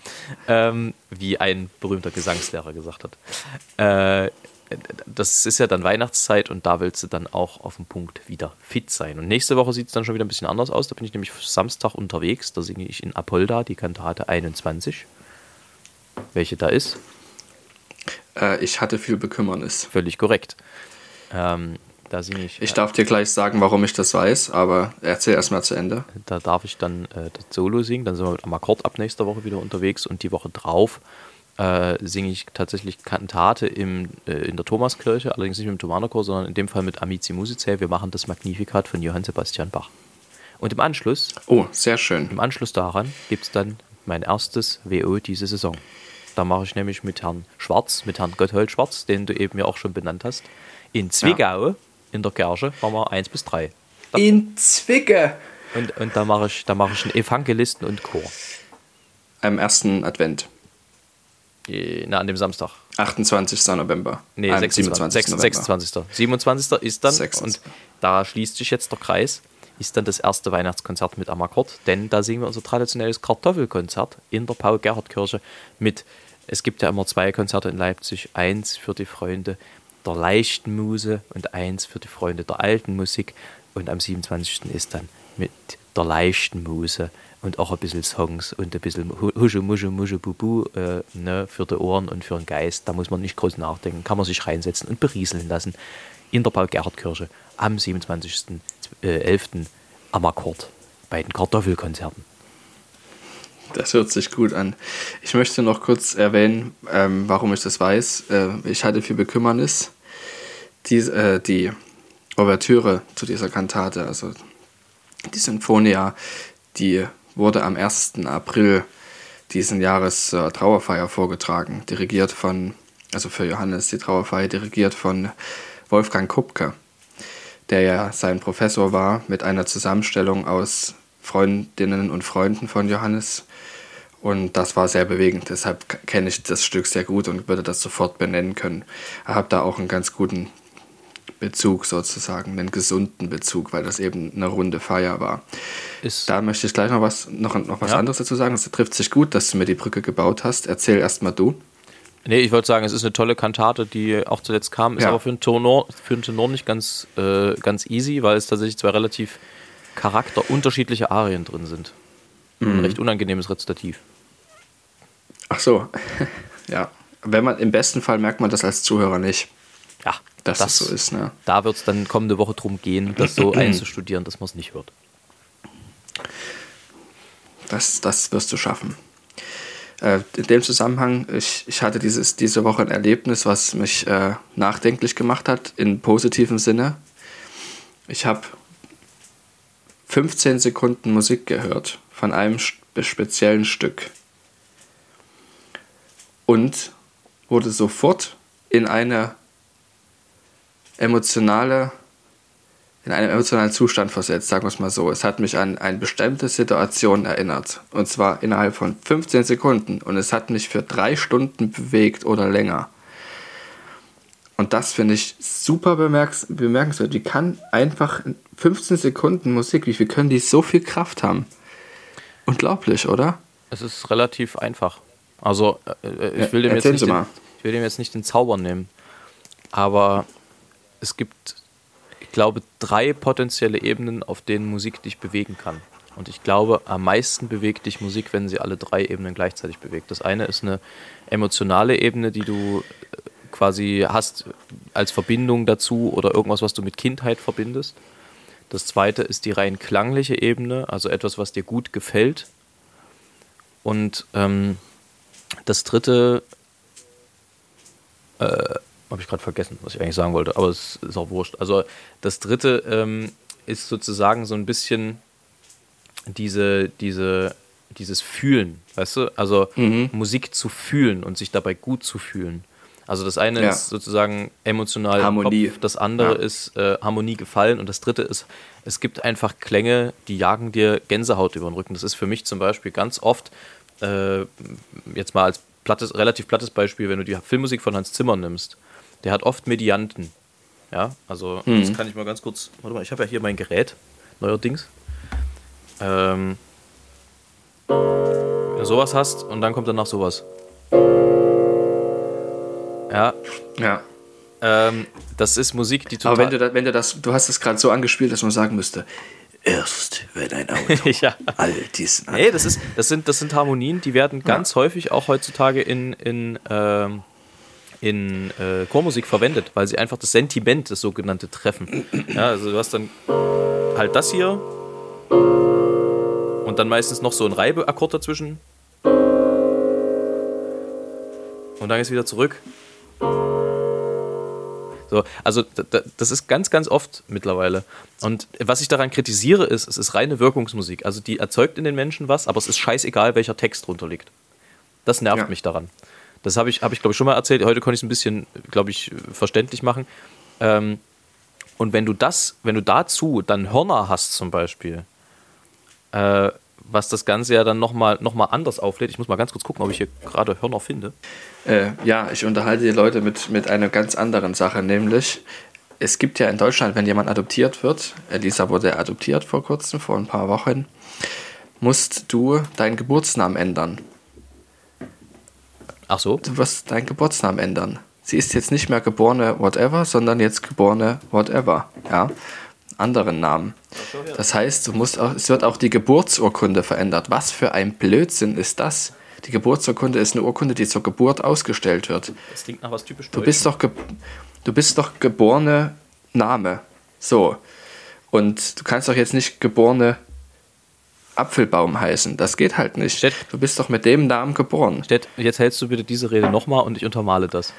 Ähm, wie ein berühmter Gesangslehrer gesagt hat. Äh, das ist ja dann Weihnachtszeit und da willst du dann auch auf dem Punkt wieder fit sein. Und nächste Woche sieht es dann schon wieder ein bisschen anders aus. Da bin ich nämlich Samstag unterwegs. Da singe ich in Apolda die Kantate 21. Welche da ist? Äh, ich hatte viel Bekümmernis. Völlig korrekt. Ähm, da singe ich. Ich darf dir gleich sagen, warum ich das weiß, aber erzähl erstmal zu Ende. Da darf ich dann äh, das Solo singen. Dann sind wir mit Amakord ab nächster Woche wieder unterwegs und die Woche drauf äh, singe ich tatsächlich Kantate im, äh, in der Thomaskirche, allerdings nicht mit dem Thomanerchor, sondern in dem Fall mit Amici Musicae. Wir machen das Magnificat von Johann Sebastian Bach. Und im Anschluss, Oh, sehr schön. im Anschluss daran gibt es dann mein erstes WO diese Saison. Da mache ich nämlich mit Herrn Schwarz, mit Herrn Gotthold Schwarz, den du eben ja auch schon benannt hast, in Zwickau in der Kirche, machen wir 1 bis 3. In Zwicke. Und, und da mache ich, da mache ich einen Evangelisten und Chor. Am ersten Advent. Äh, Na, an dem Samstag. 28. November. Nee, Am 26. 27. 26. 27. ist dann, 26. und da schließt sich jetzt der Kreis, ist dann das erste Weihnachtskonzert mit Amakord, denn da singen wir unser traditionelles Kartoffelkonzert in der Paul-Gerhardt-Kirche mit, es gibt ja immer zwei Konzerte in Leipzig, eins für die Freunde der leichten Muse und eins für die Freunde der alten Musik und am 27. ist dann mit der leichten Muse und auch ein bisschen Songs und ein bisschen Hu- Husche, Musche, Musche, Bubu äh, ne, für die Ohren und für den Geist. Da muss man nicht groß nachdenken, kann man sich reinsetzen und berieseln lassen in der Paul-Gerhardt-Kirche am 27.11. am Akkord bei den Kartoffelkonzerten. Das hört sich gut an. Ich möchte noch kurz erwähnen, ähm, warum ich das weiß. Äh, ich hatte viel Bekümmernis. Die, äh, die Ouvertüre zu dieser Kantate, also die Sinfonia, die wurde am 1. April diesen Jahres zur Trauerfeier vorgetragen, dirigiert von, also für Johannes die Trauerfeier dirigiert von Wolfgang Kupke, der ja sein Professor war, mit einer Zusammenstellung aus Freundinnen und Freunden von Johannes. Und das war sehr bewegend. Deshalb kenne ich das Stück sehr gut und würde das sofort benennen können. Ich habe da auch einen ganz guten Bezug sozusagen, einen gesunden Bezug, weil das eben eine runde Feier war. Ist, Da möchte ich gleich noch was, noch, noch was Ja. anderes dazu sagen. Es trifft sich gut, dass du mir die Brücke gebaut hast. Erzähl erst mal du. Nee, ich wollte sagen, es ist eine tolle Kantate, die auch zuletzt kam, ist Ja. aber für einen, Tenor, für einen Tenor nicht ganz, äh, ganz easy, weil es tatsächlich zwei relativ charakterunterschiedliche Arien drin sind. Ein recht unangenehmes Rezitativ. Ach so, ja. Wenn man, Im besten Fall merkt man das als Zuhörer nicht, Ja, dass das, so ist. Ne? Da wird es dann kommende Woche drum gehen, das so einzustudieren, dass man es nicht hört. Das, das wirst du schaffen. Äh, in dem Zusammenhang, ich, ich hatte dieses, diese Woche ein Erlebnis, was mich äh, nachdenklich gemacht hat, in positivem Sinne. Ich habe 15 Sekunden Musik gehört von einem sp- speziellen Stück und wurde sofort in eine emotionale in einen emotionalen Zustand versetzt, sagen wir es mal so. Es hat mich an eine bestimmte Situation erinnert. Und zwar innerhalb von 15 Sekunden. Und es hat mich für drei Stunden bewegt oder länger. Und das finde ich super bemerks bemerkenswert. Wie kann einfach in 15 Sekunden Musik, wie viel können die so viel Kraft haben? Unglaublich, oder? Es ist relativ einfach. Also, äh, äh, ich, Ja, will dem jetzt nicht den, ich will dem jetzt nicht den Zauber nehmen. Aber es gibt, glaube, drei potenzielle Ebenen, auf denen Musik dich bewegen kann. Und ich glaube, am meisten bewegt dich Musik, wenn sie alle drei Ebenen gleichzeitig bewegt. Das eine ist eine emotionale Ebene, die du äh, quasi hast als Verbindung dazu oder irgendwas, was du mit Kindheit verbindest. Das zweite ist die rein klangliche Ebene, also etwas, was dir gut gefällt. Und ähm, das dritte äh, habe ich gerade vergessen, was ich eigentlich sagen wollte, aber es ist auch wurscht. Also das dritte ähm, ist sozusagen so ein bisschen diese, diese, dieses Fühlen, weißt du? Also Musik zu fühlen und sich dabei gut zu fühlen. Also das eine Ja. ist sozusagen emotional Harmonie. Kopf, das andere Ja. ist äh, Harmonie gefallen und das dritte ist, es gibt einfach Klänge, die jagen dir Gänsehaut über den Rücken. Das ist für mich zum Beispiel ganz oft, äh, jetzt mal als plattes, relativ plattes Beispiel, wenn du die Filmmusik von Hans Zimmer nimmst, der hat oft Medianten. Ja, also das kann ich mal ganz kurz, warte mal, ich habe ja hier mein Gerät, neuerdings. Ähm, Wenn du sowas hast und dann kommt danach sowas. Ja, Ja. ähm, das ist Musik, die total... Aber wenn du, da, wenn du das, du hast es gerade so angespielt, dass man sagen müsste, erst wenn ein Auto ja. alt ist. Nee, das, ist, das, sind, das sind Harmonien, die werden ganz häufig auch heutzutage in, in, ähm, in äh, Chormusik verwendet, weil sie einfach das Sentiment, das sogenannte treffen. Ja, also du hast dann halt das hier und dann meistens noch so ein Reibeakkord dazwischen. Und dann ist wieder zurück. So, also das ist ganz, ganz oft mittlerweile. Und was ich daran kritisiere, ist, es ist reine Wirkungsmusik. Also die erzeugt in den Menschen was, aber es ist scheißegal, welcher Text drunter liegt. Das nervt Ja. mich daran. Das habe ich, hab ich glaube ich, schon mal erzählt. Heute konnte ich es ein bisschen, glaube ich, verständlich machen. Ähm, und wenn du das, wenn du dazu dann Hörner hast zum Beispiel, äh, was das Ganze ja dann nochmal noch mal anders auflädt. Ich muss mal ganz kurz gucken, ob ich hier gerade Hörner finde. Äh, ja, ich unterhalte die Leute mit, mit einer ganz anderen Sache, nämlich es gibt ja in Deutschland, wenn jemand adoptiert wird, Elisa wurde adoptiert vor kurzem, vor ein paar Wochen, musst du deinen Geburtsnamen ändern. Ach so. Du wirst deinen Geburtsnamen ändern. Sie ist jetzt nicht mehr geborene whatever, sondern jetzt geborene whatever. Ja, anderen Namen. Das heißt, du musst auch, es wird auch die Geburtsurkunde verändert. Was für ein Blödsinn ist das? Die Geburtsurkunde ist eine Urkunde, die zur Geburt ausgestellt wird. Das klingt nach was typisch Du bist doch, du bist doch geborene Name. So. Und du kannst doch jetzt nicht geborene Apfelbaum heißen. Das geht halt nicht. Steht- Du bist doch mit dem Namen geboren. Stett, jetzt hältst du bitte diese Rede nochmal und ich untermale das.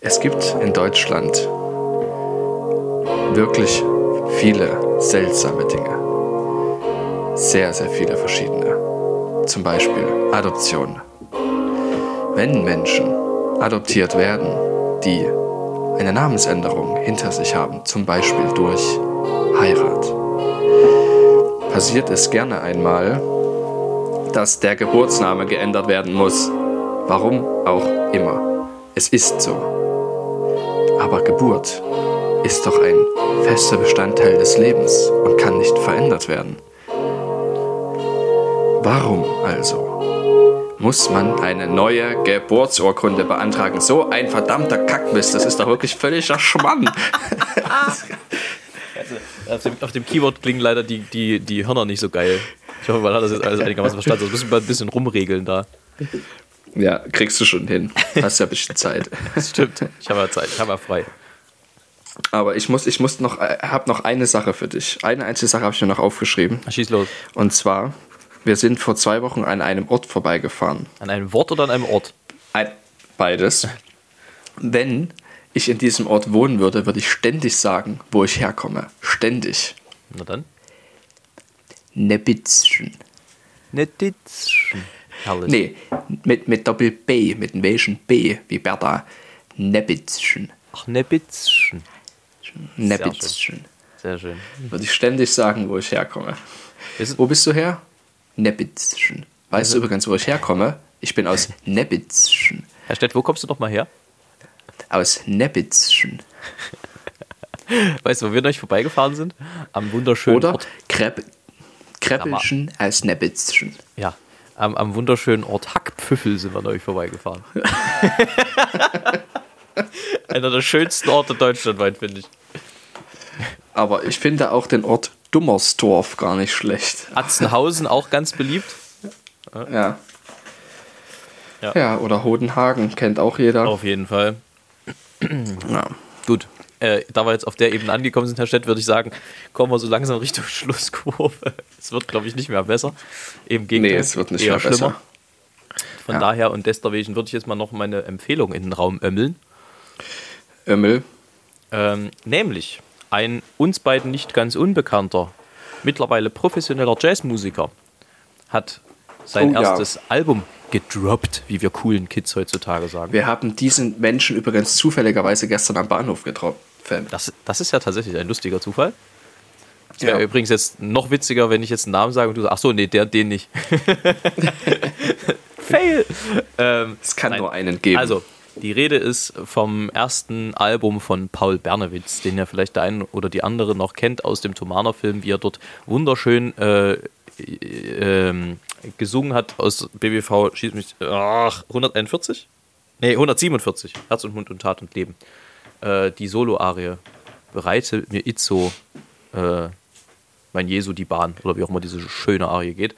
Es gibt in Deutschland wirklich viele seltsame Dinge. Sehr, sehr viele verschiedene. Zum Beispiel Adoption. Wenn Menschen adoptiert werden, die eine Namensänderung hinter sich haben, zum Beispiel durch Heirat, passiert es gerne einmal, dass der Geburtsname geändert werden muss. Warum auch immer. Es ist so. Aber Geburt ist doch ein fester Bestandteil des Lebens und kann nicht verändert werden. Warum also muss man eine neue Geburtsurkunde beantragen? So ein verdammter Kackmist, das ist doch wirklich völliger Schmann. Auf dem, auf dem Keyboard klingen leider die, die, die Hörner nicht so geil. Ich hoffe, man hat das jetzt alles einigermaßen verstanden. Sonst müssen wir ein bisschen rumregeln da. Ja, kriegst du schon hin. Hast ja ein bisschen Zeit. Das stimmt. Ich habe ja Zeit, ich habe ja frei. Aber ich muss, ich muss noch, äh, habe noch eine Sache für dich. Eine einzige Sache habe ich mir noch aufgeschrieben. Schieß los. Und zwar, wir sind vor zwei Wochen an einem Ort vorbeigefahren. An einem Wort oder an einem Ort? Ein, beides. Wenn ich in diesem Ort wohnen würde, würde ich ständig sagen, wo ich herkomme. Ständig. Na dann. Nebitzschen. Netitzchen. Herrlich. Nee, mit, mit Doppel B, mit dem welchen B, wie Bertha. Nebitzschen. Ach, Nebitzchen. Nebitzschen. Sehr schön. Würde ich ständig sagen, wo ich herkomme. Sind- Wo bist du her? Nebitzschen. Weißt Also du übrigens, wo ich herkomme? Ich bin aus Nebitzschen. Herr Stett, wo kommst du noch mal her? Aus Nebitzschen. Weißt du, wo wir neulich vorbeigefahren sind? Am wunderschönen Oder Ort. Krepp, Kreppelschen aus Nebitzschen. Ja, am, am wunderschönen Ort Hackpfüffel sind wir neulich vorbeigefahren. Einer der schönsten Orte deutschlandweit, finde ich. Aber ich finde auch den Ort Dummersdorf gar nicht schlecht. Atzenhausen auch ganz beliebt. Ja. Ja. Ja, oder Hodenhagen kennt auch jeder. Auf jeden Fall. Ja. Gut. Äh, da wir jetzt auf der Ebene angekommen sind, Herr Stett, würde ich sagen, kommen wir so langsam Richtung Schlusskurve. Es wird, glaube ich, nicht mehr besser. Im Gegenteil. Nee, es wird nicht eher mehr besser. schlimmer. Von Ja. daher und deswegen würde ich jetzt mal noch meine Empfehlung in den Raum ömmeln. Ömmel. Ähm, nämlich ein uns beiden nicht ganz unbekannter, mittlerweile professioneller Jazzmusiker hat sein Oh ja. erstes Album gedroppt, wie wir coolen Kids heutzutage sagen. Wir haben diesen Menschen übrigens zufälligerweise gestern am Bahnhof getroffen. Das, das ist ja tatsächlich ein lustiger Zufall. Es wäre Ja. übrigens jetzt noch witziger, wenn ich jetzt einen Namen sage und du sagst, ach so, nee, der, den nicht. Fail! Ähm, Es kann nein. nur einen geben. Also, die Rede ist vom ersten Album von Paul Bernewitz, den ja vielleicht der eine oder die andere noch kennt aus dem Thomaner-Film, wie er dort wunderschön äh, äh, ähm, gesungen hat aus BWV, schießt mich, ach, 141? Nee, 147. Herz und Mund und Tat und Leben. Äh, die Solo-Arie. Bereite mir Itzo, äh, mein Jesu, die Bahn. Oder wie auch immer diese schöne Arie geht.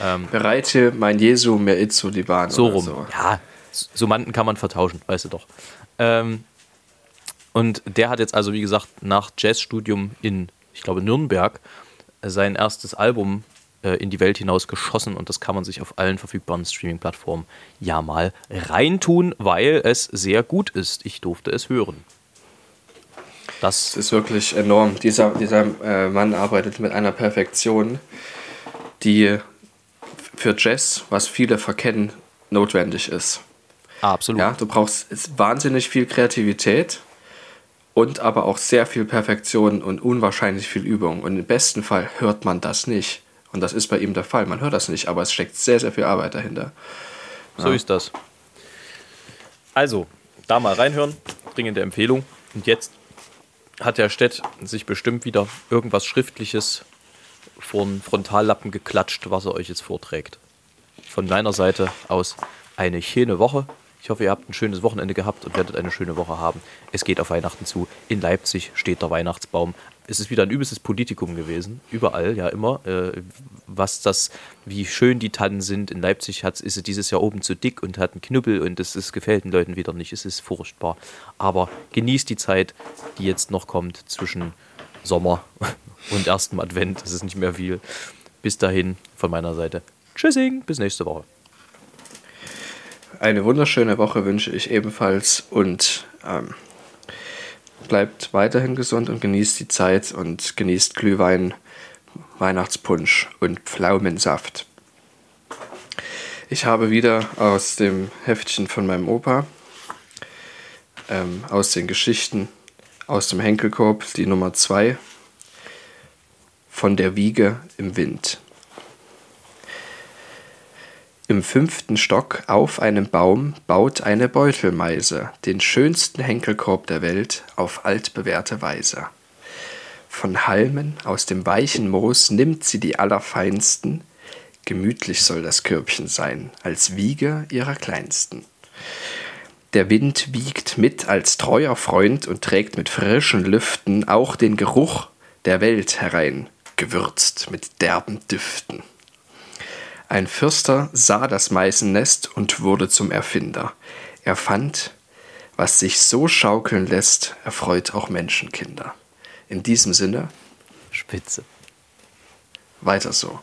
Ähm, Bereite mein Jesu mir Itzo die Bahn. So rum. So. Ja, Summanden kann man vertauschen, weißt du doch. Ähm, und der hat jetzt also, wie gesagt, nach Jazzstudium in, ich glaube, Nürnberg sein erstes Album äh, in die Welt hinaus geschossen und das kann man sich auf allen verfügbaren Streaming-Plattformen ja mal reintun, weil es sehr gut ist. Ich durfte es hören. Das, das ist wirklich enorm. Dieser, dieser äh, Mann arbeitet mit einer Perfektion, die für Jazz, was viele verkennen, notwendig ist. Absolut. Ja, du brauchst wahnsinnig viel Kreativität und aber auch sehr viel Perfektion und unwahrscheinlich viel Übung. Und im besten Fall hört man das nicht. Und das ist bei ihm der Fall. Man hört das nicht, aber es steckt sehr, sehr viel Arbeit dahinter. So ja. ist das. Also, da mal reinhören. Dringende Empfehlung. Und jetzt hat der Stett sich bestimmt wieder irgendwas Schriftliches vor den Frontallappen geklatscht, was er euch jetzt vorträgt. Von meiner Seite aus eine schöne Woche. Ich hoffe, ihr habt ein schönes Wochenende gehabt und werdet eine schöne Woche haben. Es geht auf Weihnachten zu. In Leipzig steht der Weihnachtsbaum. Es ist wieder ein übelstes Politikum gewesen. Überall, ja immer. Äh, was das, wie schön die Tannen sind. In Leipzig hat, ist es dieses Jahr oben zu dick und hat einen Knüppel und das, das gefällt den Leuten wieder nicht. Es ist furchtbar. Aber genießt die Zeit, die jetzt noch kommt zwischen Sommer und ersten Advent. Das ist nicht mehr viel. Bis dahin von meiner Seite. Tschüssing, bis nächste Woche. Eine wunderschöne Woche wünsche ich ebenfalls und ähm, bleibt weiterhin gesund und genießt die Zeit und genießt Glühwein, Weihnachtspunsch und Pflaumensaft. Ich habe wieder aus dem Heftchen von meinem Opa, ähm, aus den Geschichten aus dem Henkelkorb, die Nummer 2 von der Wiege im Wind. Im fünften Stock auf einem Baum baut eine Beutelmeise den schönsten Henkelkorb der Welt auf altbewährte Weise. Von Halmen aus dem weichen Moos nimmt sie die allerfeinsten, gemütlich soll das Körbchen sein, als Wiege ihrer Kleinsten. Der Wind wiegt mit als treuer Freund und trägt mit frischen Lüften auch den Geruch der Welt herein, gewürzt mit derben Düften. Ein Fürster sah das Meisennest und wurde zum Erfinder. Er fand, was sich so schaukeln lässt, erfreut auch Menschenkinder. In diesem Sinne. Spitze. Weiter so.